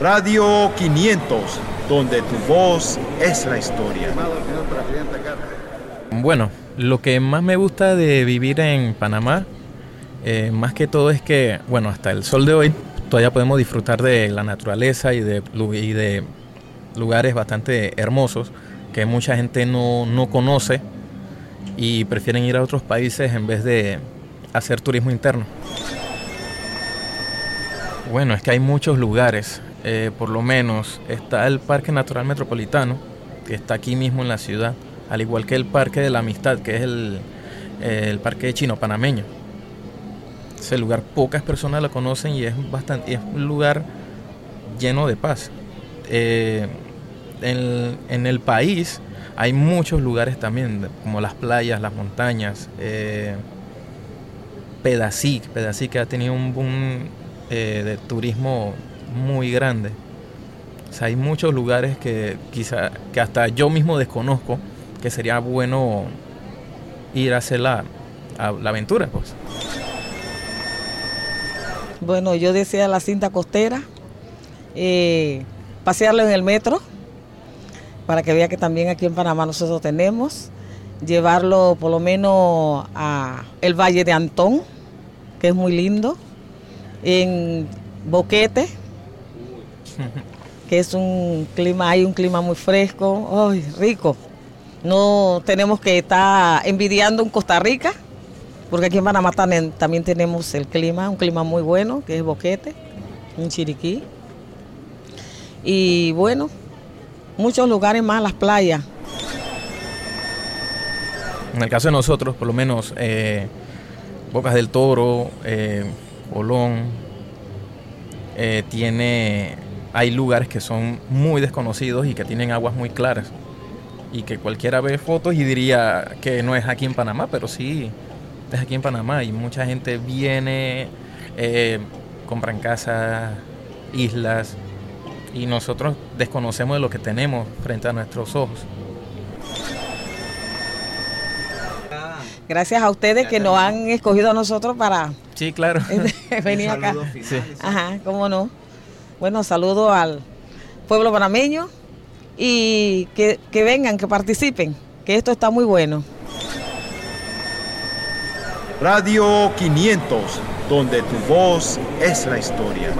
Radio 500, donde tu voz es la historia. Bueno, lo que más me gusta de vivir en Panamá, eh, más que todo es que, bueno, hasta el sol de hoy todavía podemos disfrutar de la naturaleza y de, y de lugares bastante hermosos que mucha gente no, no conoce y prefieren ir a otros países en vez de hacer turismo interno. Bueno, es que hay muchos lugares. Eh, por lo menos está el Parque Natural Metropolitano, que está aquí mismo en la ciudad, al igual que el Parque de la Amistad, que es el, el Parque chino panameño. Ese lugar pocas personas lo conocen y es, bastante, es un lugar lleno de paz. Eh, en, el país hay muchos lugares también, como las playas, las montañas. Eh, Pedací, Pedací que ha tenido un eh, de turismo muy grande. O sea, hay muchos lugares que quizá que hasta yo mismo desconozco que sería bueno ir a hacer la, la aventura, pues. Bueno, yo decía la cinta costera, eh, pasearlo en el metro, para que vea que también aquí en Panamá nosotros tenemos, llevarlo por lo menos a el Valle de Antón, que es muy lindo, en Boquete, que es un clima, hay un clima muy fresco, ay, rico. No tenemos que estar envidiando en Costa Rica, porque aquí en Panamá también, tenemos el clima, un clima muy bueno, que es Boquete, un Chiriquí. Y bueno, muchos lugares más, las playas. En el caso de nosotros, por lo menos, eh, Bocas del Toro, eh, Olón, eh, tiene, hay lugares que son muy desconocidos y que tienen aguas muy claras. Y que cualquiera ve fotos y diría que no es aquí en Panamá, pero sí es aquí en Panamá. Y mucha gente viene, eh, compran casas, islas, y nosotros desconocemos de lo que tenemos frente a nuestros ojos. Gracias a ustedes que nos han escogido a nosotros para sí, claro. venir acá. Sí. Ajá, cómo no. Bueno, saludo al pueblo panameño y que, que vengan, que participen, que esto está muy bueno. Radio 500, donde tu voz es la historia.